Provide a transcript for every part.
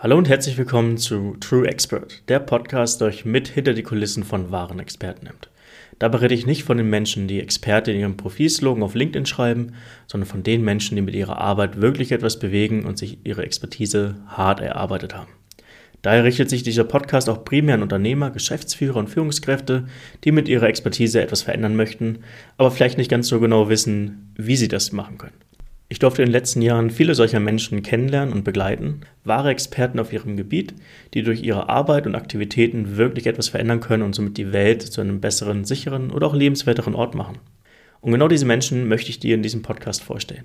Hallo und herzlich willkommen zu True Expert, der Podcast, der euch mit hinter die Kulissen von wahren Experten nimmt. Dabei rede ich nicht von den Menschen, die Experte in ihrem Profilslogan auf LinkedIn schreiben, sondern von den Menschen, die mit ihrer Arbeit wirklich etwas bewegen und sich ihre Expertise hart erarbeitet haben. Daher richtet sich dieser Podcast auch primär an Unternehmer, Geschäftsführer und Führungskräfte, die mit ihrer Expertise etwas verändern möchten, aber vielleicht nicht ganz so genau wissen, wie sie das machen können. Ich durfte in den letzten Jahren viele solcher Menschen kennenlernen und begleiten, wahre Experten auf ihrem Gebiet, die durch ihre Arbeit und Aktivitäten wirklich etwas verändern können und somit die Welt zu einem besseren, sicheren oder auch lebenswerteren Ort machen. Und genau diese Menschen möchte ich dir in diesem Podcast vorstellen.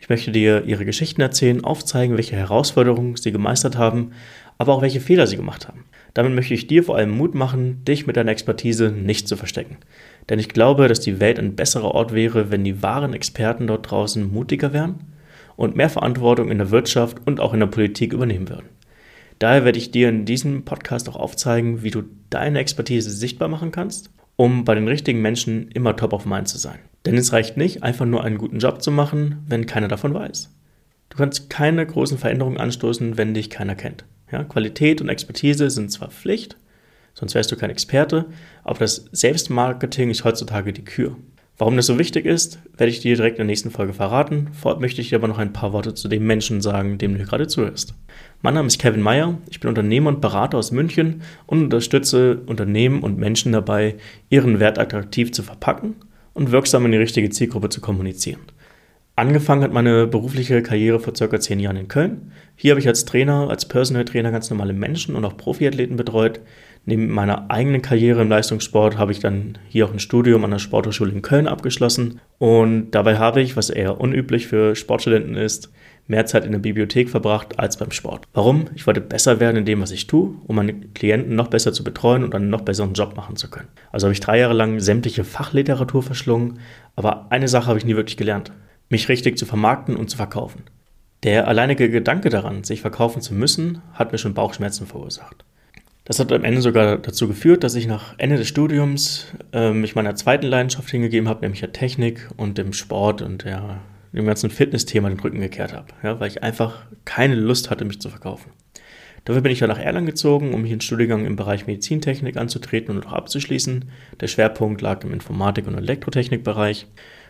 Ich möchte dir ihre Geschichten erzählen, aufzeigen, welche Herausforderungen sie gemeistert haben, aber auch welche Fehler sie gemacht haben. Damit möchte ich dir vor allem Mut machen, dich mit deiner Expertise nicht zu verstecken. Denn ich glaube, dass die Welt ein besserer Ort wäre, wenn die wahren Experten dort draußen mutiger wären und mehr Verantwortung in der Wirtschaft und auch in der Politik übernehmen würden. Daher werde ich dir in diesem Podcast auch aufzeigen, wie du deine Expertise sichtbar machen kannst, um bei den richtigen Menschen immer top of mind zu sein. Denn es reicht nicht, einfach nur einen guten Job zu machen, wenn keiner davon weiß. Du kannst keine großen Veränderungen anstoßen, wenn dich keiner kennt. Ja, Qualität und Expertise sind zwar Pflicht, sonst wärst du kein Experte, aber das Selbstmarketing ist heutzutage die Kür. Warum das so wichtig ist, werde ich dir direkt in der nächsten Folge verraten. Vorab möchte ich dir aber noch ein paar Worte zu dem Menschen sagen, dem du gerade zuhörst. Mein Name ist Kevin Meyer, ich bin Unternehmer und Berater aus München und unterstütze Unternehmen und Menschen dabei, ihren Wert attraktiv zu verpacken und wirksam in die richtige Zielgruppe zu kommunizieren. Angefangen hat meine berufliche Karriere vor circa zehn Jahren in Köln. Hier habe ich als Trainer, als Personal Trainer ganz normale Menschen und auch Profiathleten betreut. Neben meiner eigenen Karriere im Leistungssport habe ich dann hier auch ein Studium an der Sporthochschule in Köln abgeschlossen. Und dabei habe ich, was eher unüblich für Sportstudenten ist, mehr Zeit in der Bibliothek verbracht als beim Sport. Warum? Ich wollte besser werden in dem, was ich tue, um meine Klienten noch besser zu betreuen und einen noch besseren Job machen zu können. Also habe ich drei Jahre lang sämtliche Fachliteratur verschlungen, aber eine Sache habe ich nie wirklich gelernt mich richtig zu vermarkten und zu verkaufen. Der alleinige Gedanke daran, sich verkaufen zu müssen, hat mir schon Bauchschmerzen verursacht. Das hat am Ende sogar dazu geführt, dass ich nach Ende des Studiums äh, mich meiner zweiten Leidenschaft hingegeben habe, nämlich der Technik und dem Sport und der, dem ganzen Fitness-Thema den Rücken gekehrt habe, ja, weil ich einfach keine Lust hatte, mich zu verkaufen. Dafür bin ich dann nach Erlangen gezogen, um hier einen Studiengang im Bereich Medizintechnik anzutreten und auch abzuschließen. Der Schwerpunkt lag im Informatik- und Elektrotechnikbereich.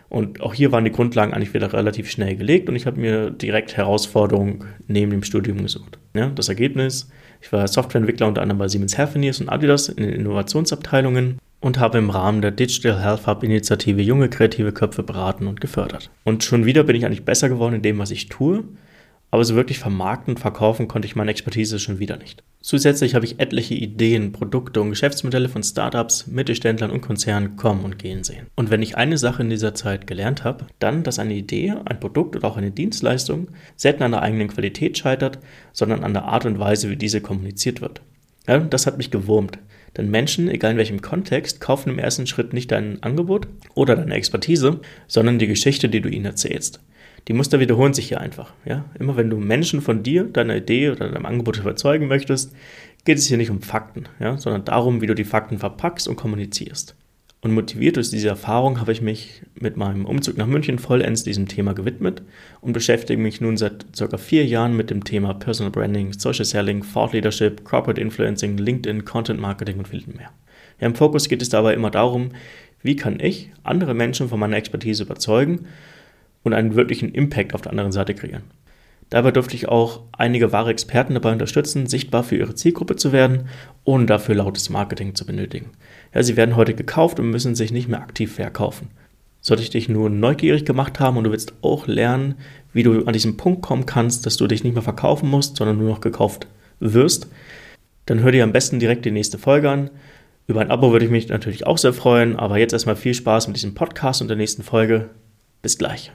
Und auch hier waren die Grundlagen eigentlich wieder relativ schnell gelegt und ich habe mir direkt Herausforderungen neben dem Studium gesucht. Ja, das Ergebnis, ich war Softwareentwickler unter anderem bei Siemens Healthineers und Adidas in den Innovationsabteilungen und habe im Rahmen der Digital Health Hub Initiative junge kreative Köpfe beraten und gefördert. Und schon wieder bin ich eigentlich besser geworden in dem, was ich tue aber so wirklich vermarkten und verkaufen konnte ich meine Expertise schon wieder nicht. Zusätzlich habe ich etliche Ideen, Produkte und Geschäftsmodelle von Startups, Mittelständlern und Konzernen kommen und gehen sehen. Und wenn ich eine Sache in dieser Zeit gelernt habe, dann, dass eine Idee, ein Produkt oder auch eine Dienstleistung selten an der eigenen Qualität scheitert, sondern an der Art und Weise, wie diese kommuniziert wird. Ja, das hat mich gewurmt. Denn Menschen, egal in welchem Kontext, kaufen im ersten Schritt nicht dein Angebot oder deine Expertise, sondern die Geschichte, die du ihnen erzählst die Muster wiederholen sich hier einfach. Ja? Immer wenn du Menschen von dir, deiner Idee oder deinem Angebot überzeugen möchtest, geht es hier nicht um Fakten, ja? sondern darum, wie du die Fakten verpackst und kommunizierst. Und motiviert durch diese Erfahrung habe ich mich mit meinem Umzug nach München vollends diesem Thema gewidmet und beschäftige mich nun seit circa vier Jahren mit dem Thema Personal Branding, Social Selling, Thought Leadership, Corporate Influencing, LinkedIn, Content Marketing und viel mehr. Ja, Im Fokus geht es dabei immer darum, wie kann ich andere Menschen von meiner Expertise überzeugen und einen wirklichen Impact auf der anderen Seite kreieren. Dabei durfte ich auch einige wahre Experten dabei unterstützen, sichtbar für ihre Zielgruppe zu werden, ohne dafür lautes Marketing zu benötigen. Ja, sie werden heute gekauft und müssen sich nicht mehr aktiv verkaufen. Sollte ich dich nur neugierig gemacht haben und du willst auch lernen, wie du an diesen Punkt kommen kannst, dass du dich nicht mehr verkaufen musst, sondern nur noch gekauft wirst, dann hör dir am besten direkt die nächste Folge an. Über ein Abo würde ich mich natürlich auch sehr freuen, aber jetzt erstmal viel Spaß mit diesem Podcast und der nächsten Folge. Bis gleich.